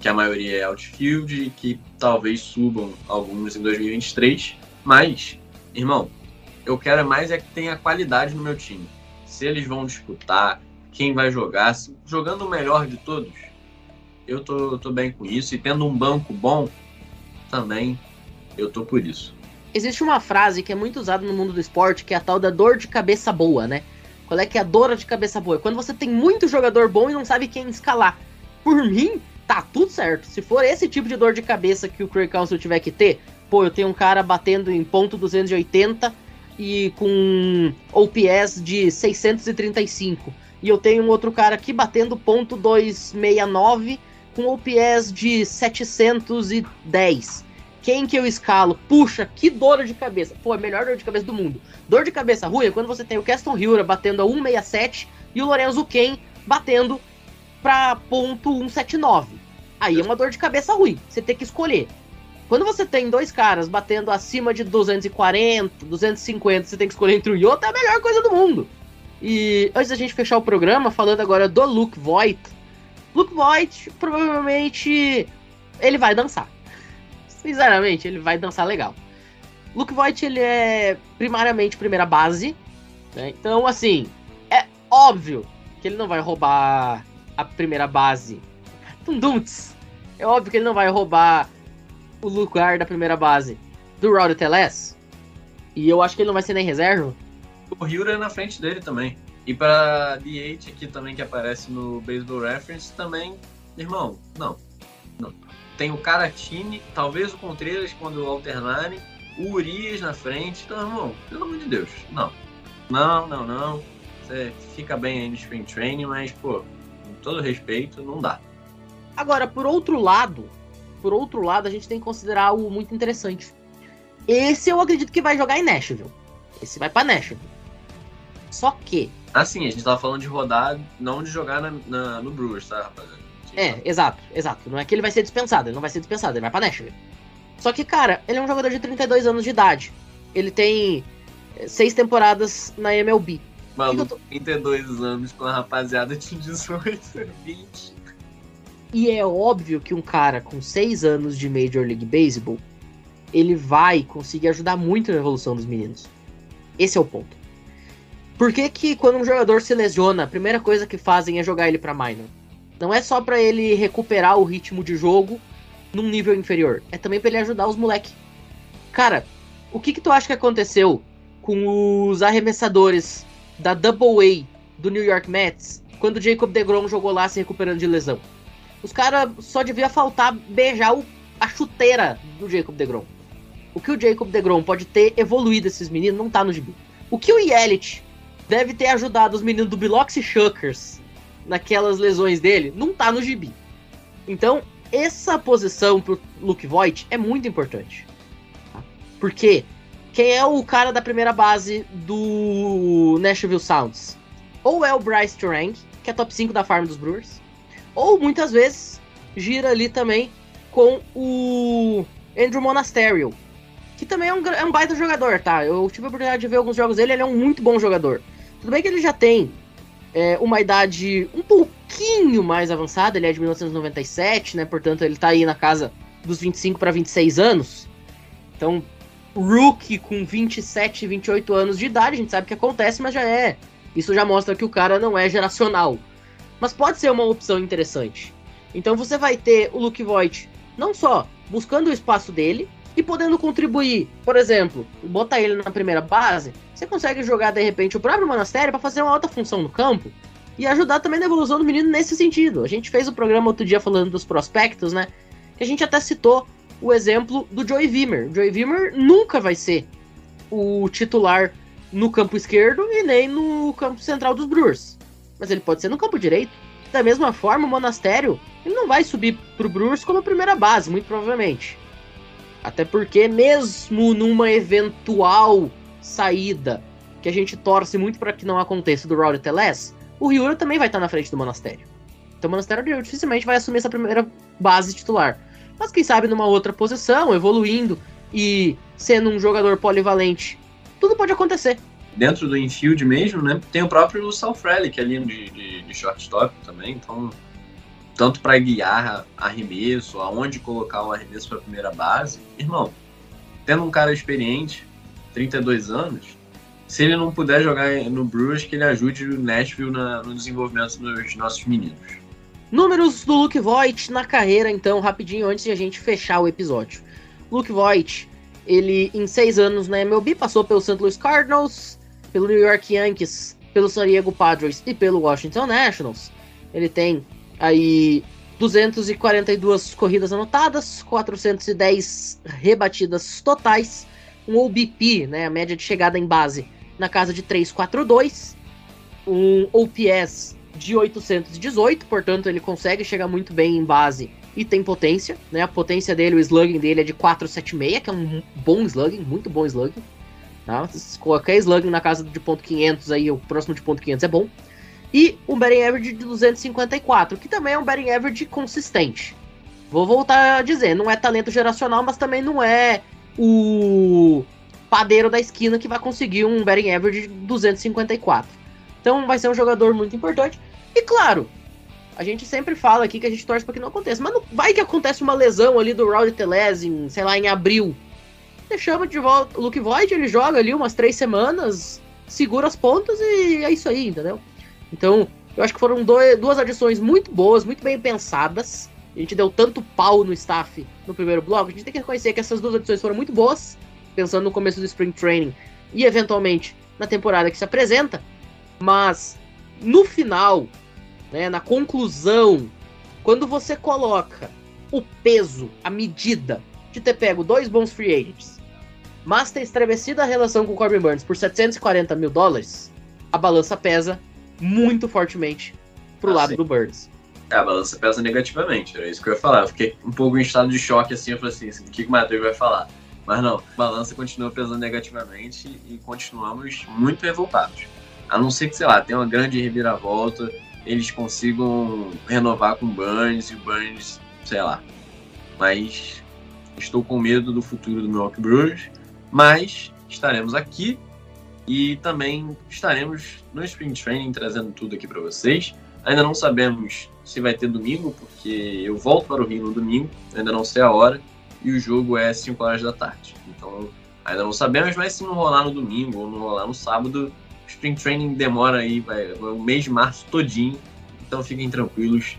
que a maioria é outfield e que talvez subam alguns em 2023. Mas, irmão, eu quero mais é que tenha qualidade no meu time. Se eles vão disputar, quem vai jogar, se, jogando o melhor de todos, eu tô, tô bem com isso. E tendo um banco bom, também eu tô por isso.
Existe uma frase que é muito usada no mundo do esporte, que é a tal da dor de cabeça boa, né? Qual é que é a dor de cabeça boa? É quando você tem muito jogador bom e não sabe quem escalar. Por mim, tá tudo certo. Se for esse tipo de dor de cabeça que o Craig Council tiver que ter, pô, eu tenho um cara batendo em ponto 280 e com OPS de 635. E eu tenho um outro cara aqui batendo ponto 269 com OPS de 710. Quem que eu escalo? Puxa, que dor de cabeça. Pô, a melhor dor de cabeça do mundo. Dor de cabeça ruim é quando você tem o Keston Hiura batendo a 167 e o Lorenzo Ken batendo pra ponto 179. Aí é uma dor de cabeça ruim. Você tem que escolher. Quando você tem dois caras batendo acima de 240, 250, você tem que escolher entre um e outro, é a melhor coisa do mundo. E antes da gente fechar o programa, falando agora do Luke Voigt. Luke Voigt, provavelmente, ele vai dançar. Sinceramente, ele vai dançar legal. Luke Voigt, ele é primariamente primeira base. Né? Então, assim, é óbvio que ele não vai roubar a primeira base. Tundunts. É óbvio que ele não vai roubar o lugar da primeira base do Rowdy Teles. E eu acho que ele não vai ser nem reserva.
O Hyura é na frente dele também. E para DH aqui também que aparece no Baseball Reference também, irmão, não. não. Tem o Caratini, talvez o Contreras quando alternarem, o Urias na frente. Então, irmão, pelo amor de Deus, não. Não, não, não. Você fica bem aí no Spring Training, mas, pô, com todo respeito, não dá.
Agora, por outro lado, por outro lado, a gente tem que considerar algo muito interessante. Esse eu acredito que vai jogar em Nashville. Esse vai pra Nashville. Só que.
Assim, a gente tava falando de rodar, não de jogar na, na- no Brewers, tá, rapaziada?
É, exato, exato. Não é que ele vai ser dispensado, ele não vai ser dispensado, ele vai pra Nashville. Só que, cara, ele é um jogador de 32 anos de idade. Ele tem eh, seis temporadas na MLB.
Maluco, 32 anos com a rapaziada de 18, 20.
E é óbvio que um cara com seis anos de Major League Baseball, ele vai conseguir ajudar muito na evolução dos meninos. Esse é o ponto. Por que que quando um jogador se lesiona, a primeira coisa que fazem é jogar ele pra minor? Não é só pra ele recuperar o ritmo de jogo num nível inferior, é também pra ele ajudar os moleque. Cara, o que que tu acha que aconteceu com os arremessadores da Double A do New York Mets quando o Jacob DeGrom jogou lá se recuperando de lesão? Os caras só devia faltar beijar o- a chuteira do Jacob DeGrom. O que o Jacob DeGrom pode ter evoluído esses meninos não tá no gibi. O que o Yelich deve ter ajudado os meninos do Biloxi Shuckers naquelas lesões dele não tá no gibi. Então, essa posição pro Luke Voigt é muito importante. tá? Porque quem é o cara da primeira base do Nashville Sounds? Ou é o Bryce Turang, que é top 5 da farm dos Brewers, ou muitas vezes gira ali também com o Andrew Monasterio, que também é um, é um baita jogador, tá? Eu tive a oportunidade de ver alguns jogos dele, ele é um muito bom jogador. Tudo bem que ele já tem é, uma idade um pouquinho mais avançada, ele é de 1997, né? Portanto, ele tá aí na casa dos 25 para 26 anos. Então, rookie com 27, 28 anos de idade, a gente sabe que acontece, mas já é. Isso já mostra que o cara não é geracional. Mas pode ser uma opção interessante. Então você vai ter o Luke Voigt não só buscando o espaço dele e podendo contribuir. Por exemplo, botar ele na primeira base, você consegue jogar de repente o próprio Monastério para fazer uma alta função no campo e ajudar também na evolução do menino nesse sentido. A gente fez o programa outro dia falando dos prospectos, né? Que a gente até citou o exemplo do Joey Wimmer. O Joey Wimmer nunca vai ser o titular no campo esquerdo e nem no campo central dos Brewers. Mas ele pode ser no campo direito. Da mesma forma, o Monastério ele não vai subir pro Brewers como primeira base, muito provavelmente. Até porque, mesmo numa eventual saída, que a gente torce muito para que não aconteça do Rowdy Teles, o Ryura também vai estar na frente do Monastério. Então o Monastério dificilmente vai assumir essa primeira base titular. Mas quem sabe numa outra posição, evoluindo e sendo um jogador polivalente, tudo pode acontecer.
Dentro do infield mesmo, né? Tem o próprio Sal Frelick ali de, de, de shortstop também, então tanto para guiar arremesso, aonde colocar o arremesso para primeira base, irmão, tendo um cara experiente, 32 anos, se ele não puder jogar no Brewers, que ele ajude o Nashville na, no desenvolvimento dos nossos meninos.
Números do Luke Voigt na carreira, então, rapidinho, antes de a gente fechar o episódio. Luke Voigt, ele em seis anos na MLB passou pelo St. Louis Cardinals, pelo New York Yankees, pelo San Diego Padres e pelo Washington Nationals. Ele tem aí 242 corridas anotadas, 410 rebatidas totais, um OBP, né, a média de chegada em base, na casa de 342, um OPS de 818, portanto ele consegue chegar muito bem em base e tem potência, né? A potência dele, o slugging dele é de 476, que é um bom slugging, muito bom slugging. Tá? Qualquer slugging na casa de ponto .500 aí, o próximo de ponto .500 é bom. E um batting average de 254, que também é um batting average consistente. Vou voltar a dizer, não é talento geracional, mas também não é o padeiro da esquina que vai conseguir um batting average de 254. Então vai ser um jogador muito importante. E claro, a gente sempre fala aqui que a gente torce para que não aconteça. Mas não vai que acontece uma lesão ali do Rowdy Teles em, sei lá, em abril. Você chama de volta o Luke Voigt, ele joga ali umas três semanas, segura as pontas e é isso aí, entendeu? Então, eu acho que foram dois, duas adições muito boas, muito bem pensadas. A gente deu tanto pau no staff no primeiro bloco, a gente tem que reconhecer que essas duas adições foram muito boas, pensando no começo do Spring Training e eventualmente na temporada que se apresenta. Mas no final, né, na conclusão, quando você coloca o peso, a medida de ter pego dois bons free agents, mas ter estremecido a relação com o Corbin Burns por 740 mil dólares, a balança pesa muito fortemente pro
Ah,
lado
sim.
do Burns.
É, a balança pesa negativamente, era isso que eu ia falar. Eu fiquei um pouco em estado de choque assim, eu falei assim, o que o Matheus vai falar? Mas não, a balança continua pesando negativamente e continuamos muito revoltados. A não ser que, sei lá, tenha uma grande reviravolta, eles consigam renovar com Burns e Burns, sei lá. Mas estou com medo do futuro do Milwaukee Brewers, mas estaremos aqui e também estaremos no Spring Training trazendo tudo aqui para vocês. Ainda não sabemos se vai ter domingo, porque eu volto para o Rio no domingo, ainda não sei a hora, e o jogo é 5 horas da tarde. Então, ainda não sabemos, mas se não rolar no domingo ou não rolar no sábado, o Spring Training demora aí, vai, vai o mês de março todinho. Então fiquem tranquilos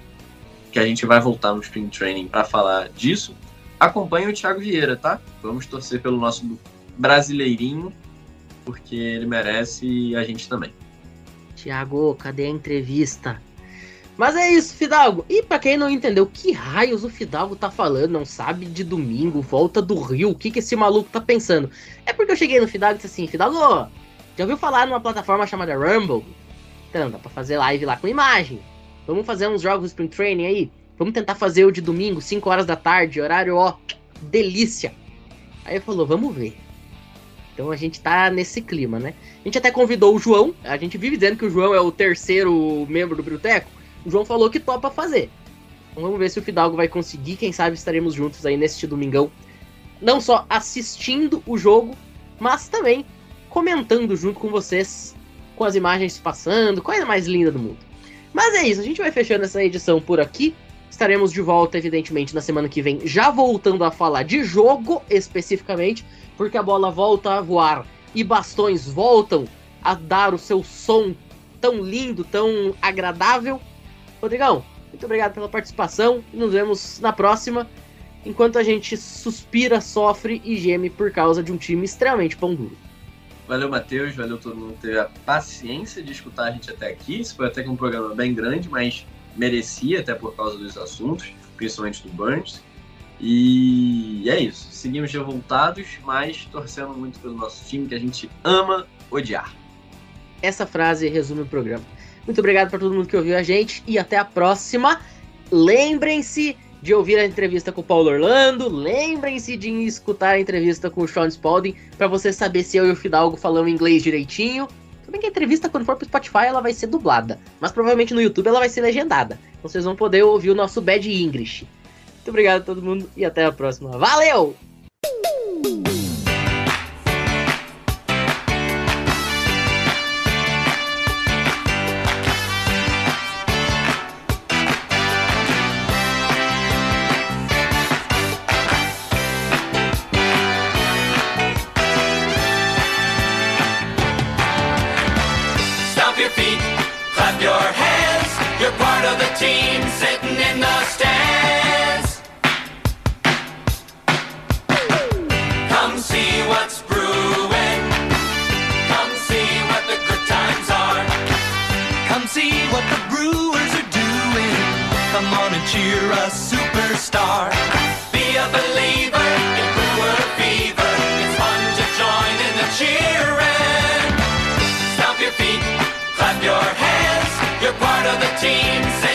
que a gente vai voltar no Spring Training para falar disso. Acompanhe o Thiago Vieira, tá? Vamos torcer pelo nosso brasileirinho, porque ele merece e a gente também.
Tiago, cadê a entrevista? Mas é isso, Fidalgo. E pra quem não entendeu, que raios o Fidalgo tá falando? Não sabe de domingo, volta do Rio, o que, que esse maluco tá pensando? É porque eu cheguei no Fidalgo e disse assim, Fidalgo, já ouviu falar numa plataforma chamada Rumble? Então, dá pra fazer live lá com imagem. Vamos fazer uns jogos Spring Training aí? Vamos tentar fazer o de domingo, 5 horas da tarde, horário, ó, delícia. Aí ele falou, vamos ver. Então a gente tá nesse clima, né? A gente até convidou o João. A gente vive dizendo que o João é o terceiro membro do Bruteco. O João falou que topa fazer. Então vamos ver se o Fidalgo vai conseguir. Quem sabe estaremos juntos aí neste domingão. Não só assistindo o jogo, mas também comentando junto com vocês. Com as imagens passando. Coisa mais linda do mundo. Mas é isso. A gente vai fechando essa edição por aqui. Estaremos de volta, evidentemente, na semana que vem. Já voltando a falar de jogo especificamente. Porque a bola volta a voar e bastões voltam a dar o seu som tão lindo, tão agradável. Rodrigão, muito obrigado pela participação e nos vemos na próxima. Enquanto a gente suspira, sofre e geme por causa de um time extremamente pão duro.
Valeu, Matheus. Valeu todo mundo que teve a paciência de escutar a gente até aqui. Isso foi até que um programa bem grande, mas merecia, até por causa dos assuntos, principalmente do Burns. E é isso. Seguimos revoltados, mas torcendo muito pelo nosso time que a gente ama odiar.
Essa frase resume o programa. Muito obrigado para todo mundo que ouviu a gente e até a próxima. Lembrem-se de ouvir a entrevista com o Paulo Orlando, lembrem-se de escutar a entrevista com o Sean Spalding para você saber se eu e o Fidalgo falamos inglês direitinho. Bem que a entrevista, quando for pro Spotify, ela vai ser dublada, mas provavelmente no YouTube ela vai ser legendada. Então vocês vão poder ouvir o nosso Bad English. Muito obrigado a todo mundo e até a próxima. Valeu!
Cheer a superstar. Be a believer in brewer fever. It's fun to join in the cheering. Stomp your feet, clap your hands. You're part of the team.